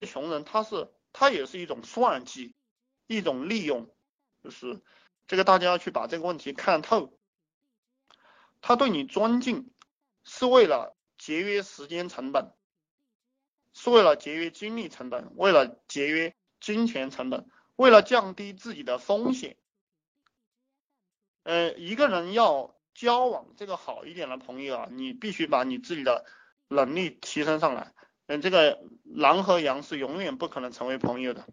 穷人他是他也是一种算计，一种利用，就是这个大家要去把这个问题看透。他对你尊敬是为了节约时间成本，是为了节约精力成本，为了节约金钱成本，为了降低自己的风险。呃，一个人要交往这个好一点的朋友啊，你必须把你自己的能力提升上来。嗯，这个狼和羊是永远不可能成为朋友的。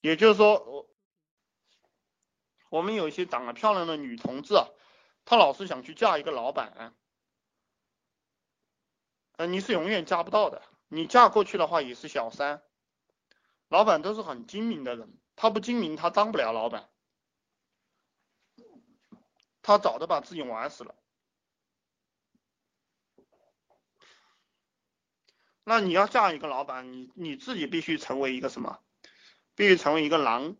也就是说，我我们有一些长得漂亮的女同志啊，她老是想去嫁一个老板，呃，你是永远嫁不到的。你嫁过去的话也是小三。老板都是很精明的人，他不精明他当不了老板。他早都把自己玩死了。那你要嫁一个老板，你你自己必须成为一个什么？必须成为一个狼。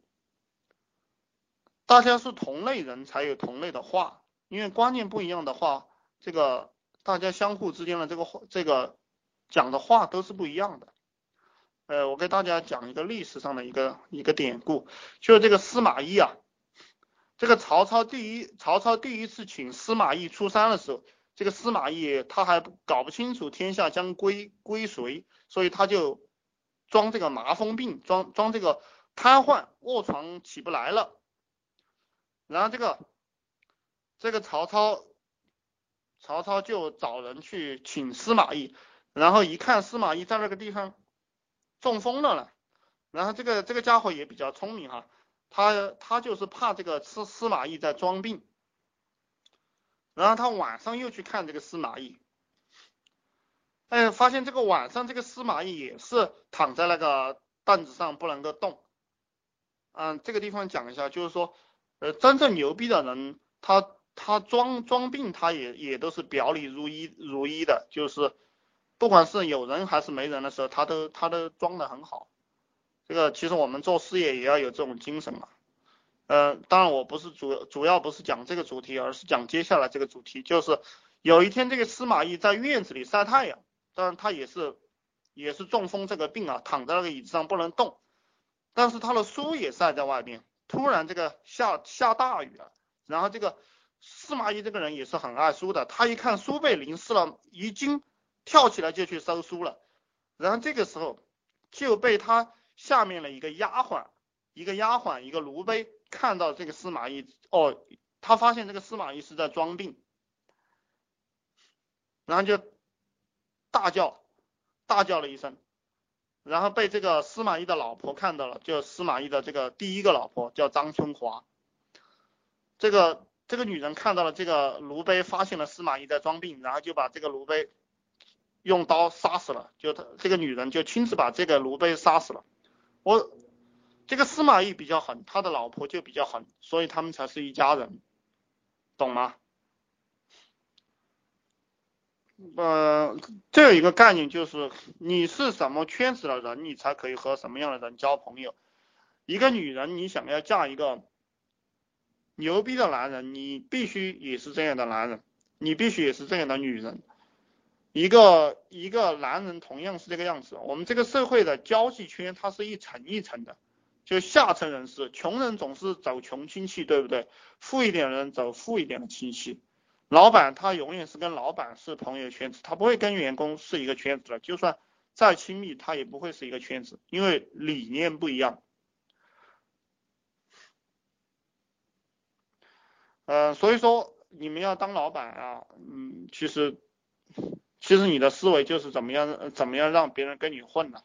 大家是同类人才有同类的话，因为观念不一样的话，这个大家相互之间的这个这个讲的话都是不一样的。呃，我给大家讲一个历史上的一个一个典故，就是这个司马懿啊。这个曹操第一，曹操第一次请司马懿出山的时候，这个司马懿他还搞不清楚天下将归归谁，所以他就装这个麻风病，装装这个瘫痪，卧床起不来了。然后这个这个曹操曹操就找人去请司马懿，然后一看司马懿在那个地方中风了呢，然后这个这个家伙也比较聪明哈。他他就是怕这个司司马懿在装病，然后他晚上又去看这个司马懿，哎，发现这个晚上这个司马懿也是躺在那个凳子上不能够动。嗯，这个地方讲一下，就是说，呃，真正牛逼的人，他他装装病，他也也都是表里如一如一的，就是不管是有人还是没人的时候，他都他都装的很好。这个其实我们做事业也要有这种精神嘛，呃，当然我不是主主要不是讲这个主题，而是讲接下来这个主题，就是有一天这个司马懿在院子里晒太阳，当然他也是也是中风这个病啊，躺在那个椅子上不能动，但是他的书也晒在外面，突然这个下下大雨了，然后这个司马懿这个人也是很爱书的，他一看书被淋湿了，已经，跳起来就去收书了，然后这个时候就被他。下面的一个丫鬟，一个丫鬟，一个奴婢看到这个司马懿，哦，他发现这个司马懿是在装病，然后就大叫，大叫了一声，然后被这个司马懿的老婆看到了，就司马懿的这个第一个老婆叫张春华，这个这个女人看到了这个奴婢发现了司马懿在装病，然后就把这个奴婢用刀杀死了，就他这个女人就亲自把这个奴婢杀死了。我这个司马懿比较狠，他的老婆就比较狠，所以他们才是一家人，懂吗？呃，这有一个概念，就是你是什么圈子的人，你才可以和什么样的人交朋友。一个女人，你想要嫁一个牛逼的男人，你必须也是这样的男人，你必须也是这样的女人。一个一个男人同样是这个样子，我们这个社会的交际圈它是一层一层的，就下层人士，穷人总是走穷亲戚，对不对？富一点的人走富一点的亲戚，老板他永远是跟老板是朋友圈子，他不会跟员工是一个圈子的，就算再亲密，他也不会是一个圈子，因为理念不一样。呃，所以说你们要当老板啊，嗯，其实。其实你的思维就是怎么样怎么样让别人跟你混了，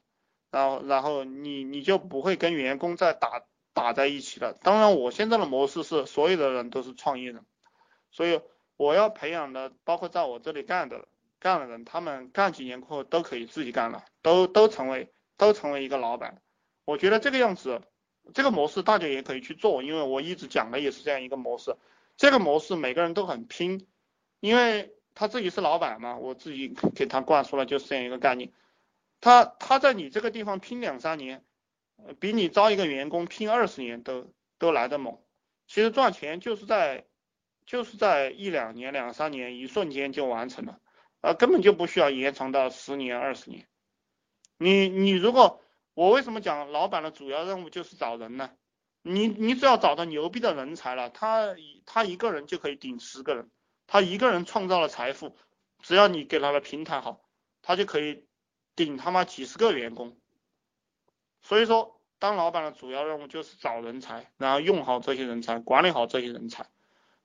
然后然后你你就不会跟员工再打打在一起了。当然我现在的模式是所有的人都是创业人，所以我要培养的包括在我这里干的干的人，他们干几年过后都可以自己干了，都都成为都成为一个老板。我觉得这个样子这个模式大家也可以去做，因为我一直讲的也是这样一个模式。这个模式每个人都很拼，因为。他自己是老板嘛，我自己给他灌输了就是这样一个概念。他他在你这个地方拼两三年，比你招一个员工拼二十年都都来得猛。其实赚钱就是在就是在一两年、两三年，一瞬间就完成了，呃，根本就不需要延长到十年、二十年。你你如果我为什么讲老板的主要任务就是找人呢？你你只要找到牛逼的人才了，他他一个人就可以顶十个人，他一个人创造了财富，只要你给他的平台好，他就可以顶他妈几十个员工。所以说，当老板的主要任务就是找人才，然后用好这些人才，管理好这些人才。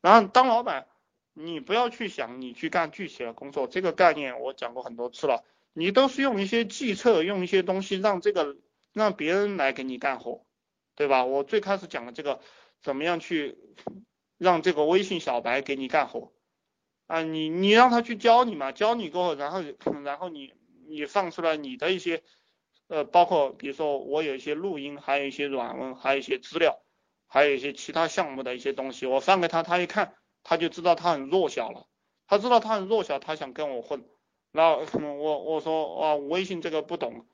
然后当老板，你不要去想你去干具体的工作，这个概念我讲过很多次了。你都是用一些计策，用一些东西让这个让别人来给你干活。对吧？我最开始讲的这个，怎么样去让这个微信小白给你干活啊？你你让他去教你嘛，教你过后，然后然后你你放出来你的一些呃，包括比如说我有一些录音，还有一些软文，还有一些资料，还有一些其他项目的一些东西，我放给他，他一看他就知道他很弱小了，他知道他很弱小，他想跟我混，然后我我说啊，微信这个不懂。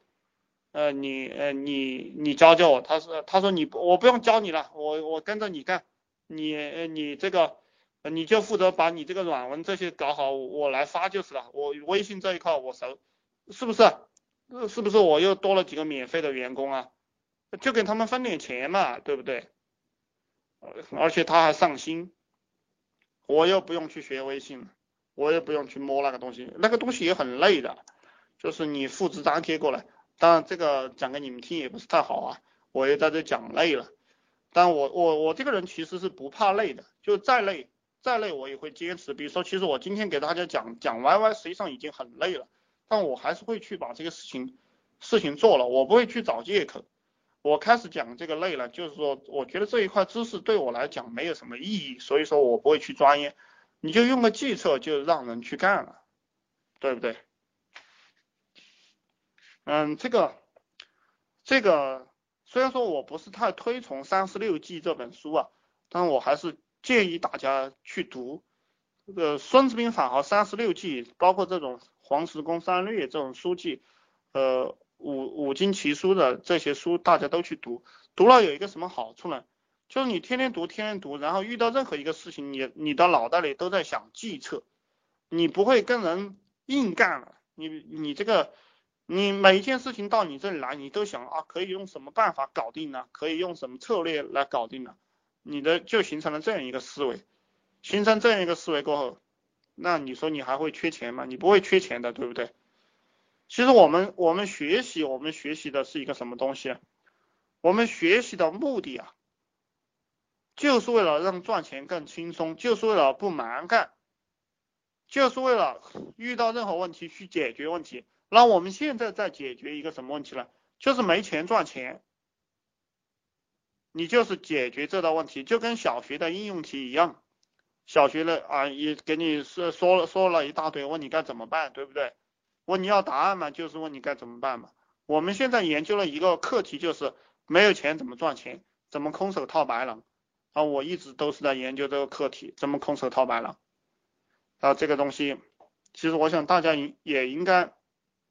呃，你呃，你你教教我，他说他说你我不用教你了，我我跟着你干，你你这个你就负责把你这个软文这些搞好，我来发就是了，我微信这一块我熟，是不是？是不是我又多了几个免费的员工啊？就给他们分点钱嘛，对不对？而且他还上心，我又不用去学微信，我也不用去摸那个东西，那个东西也很累的，就是你复制粘贴过来。当然，这个讲给你们听也不是太好啊，我也在这讲累了。但我我我这个人其实是不怕累的，就再累再累我也会坚持。比如说，其实我今天给大家讲讲 YY，实际上已经很累了，但我还是会去把这个事情事情做了，我不会去找借口。我开始讲这个累了，就是说我觉得这一块知识对我来讲没有什么意义，所以说我不会去钻研。你就用个计策就让人去干了，对不对？嗯，这个这个虽然说我不是太推崇《三十六计》这本书啊，但我还是建议大家去读这个《孙子兵法》和《三十六计》，包括这种《黄石公三略》这种书籍，呃，五五经奇书的这些书，大家都去读。读了有一个什么好处呢？就是你天天读，天天读，然后遇到任何一个事情，你你的脑袋里都在想计策，你不会跟人硬干了，你你这个。你每一件事情到你这里来，你都想啊，可以用什么办法搞定呢？可以用什么策略来搞定呢？你的就形成了这样一个思维，形成这样一个思维过后，那你说你还会缺钱吗？你不会缺钱的，对不对？其实我们我们学习，我们学习的是一个什么东西？我们学习的目的啊，就是为了让赚钱更轻松，就是为了不蛮干，就是为了遇到任何问题去解决问题。那我们现在在解决一个什么问题呢？就是没钱赚钱，你就是解决这道问题，就跟小学的应用题一样。小学的啊，也给你说说了说了一大堆，问你该怎么办，对不对？问你要答案嘛，就是问你该怎么办嘛。我们现在研究了一个课题，就是没有钱怎么赚钱，怎么空手套白狼啊？我一直都是在研究这个课题，怎么空手套白狼啊？这个东西，其实我想大家也应该。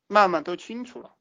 慢慢都清楚了。